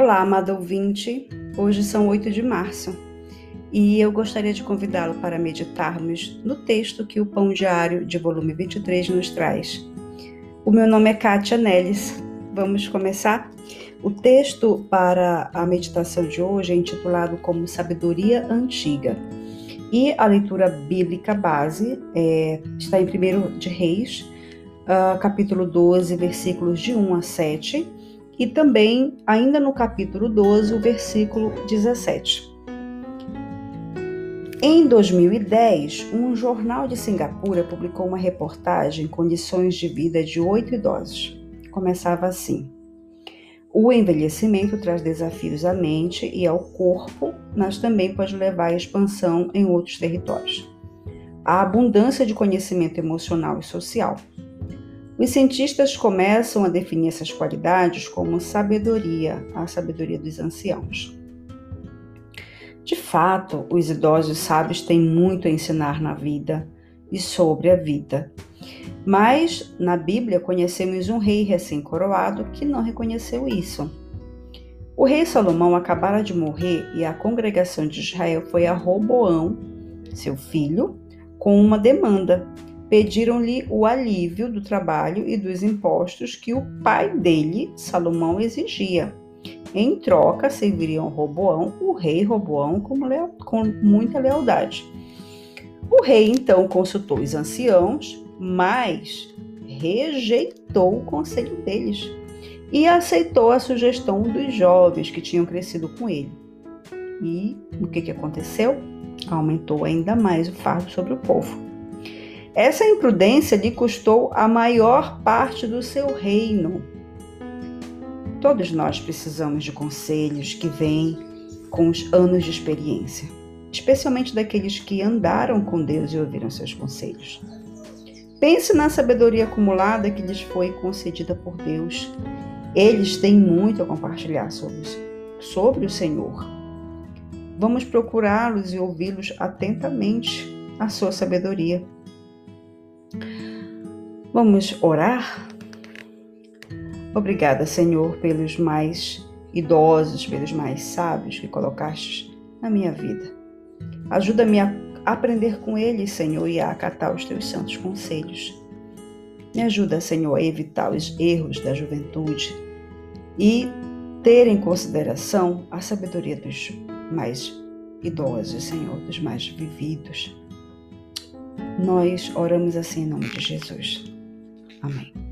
Olá, amado ouvinte. Hoje são 8 de março e eu gostaria de convidá-lo para meditarmos no texto que o Pão Diário de volume 23 nos traz. O meu nome é Kátia Neles. Vamos começar? O texto para a meditação de hoje é intitulado como Sabedoria Antiga. E a leitura bíblica base é, está em 1 de Reis, uh, capítulo 12, versículos de 1 a 7, e também, ainda no capítulo 12, o versículo 17. Em 2010, um jornal de Singapura publicou uma reportagem Condições de Vida de Oito Idosos. Começava assim: O envelhecimento traz desafios à mente e ao corpo, mas também pode levar à expansão em outros territórios. A abundância de conhecimento emocional e social, os cientistas começam a definir essas qualidades como sabedoria, a sabedoria dos anciãos. De fato, os idosos sábios têm muito a ensinar na vida e sobre a vida. Mas na Bíblia conhecemos um rei recém-coroado que não reconheceu isso. O rei Salomão acabara de morrer e a congregação de Israel foi a Roboão, seu filho, com uma demanda pediram-lhe o alívio do trabalho e dos impostos que o pai dele, Salomão, exigia. Em troca, serviriam Roboão, o rei Roboão, com, com muita lealdade. O rei então consultou os anciãos, mas rejeitou o conselho deles e aceitou a sugestão dos jovens que tinham crescido com ele. E o que, que aconteceu? Aumentou ainda mais o fardo sobre o povo. Essa imprudência lhe custou a maior parte do seu reino. Todos nós precisamos de conselhos que vêm com os anos de experiência, especialmente daqueles que andaram com Deus e ouviram seus conselhos. Pense na sabedoria acumulada que lhes foi concedida por Deus. Eles têm muito a compartilhar sobre, sobre o Senhor. Vamos procurá-los e ouvi-los atentamente a sua sabedoria. Vamos orar? Obrigada, Senhor, pelos mais idosos, pelos mais sábios que colocaste na minha vida. Ajuda-me a aprender com eles, Senhor, e a acatar os teus santos conselhos. Me ajuda, Senhor, a evitar os erros da juventude e ter em consideração a sabedoria dos mais idosos, Senhor, dos mais vividos. Nós oramos assim em nome de Jesus. Amém.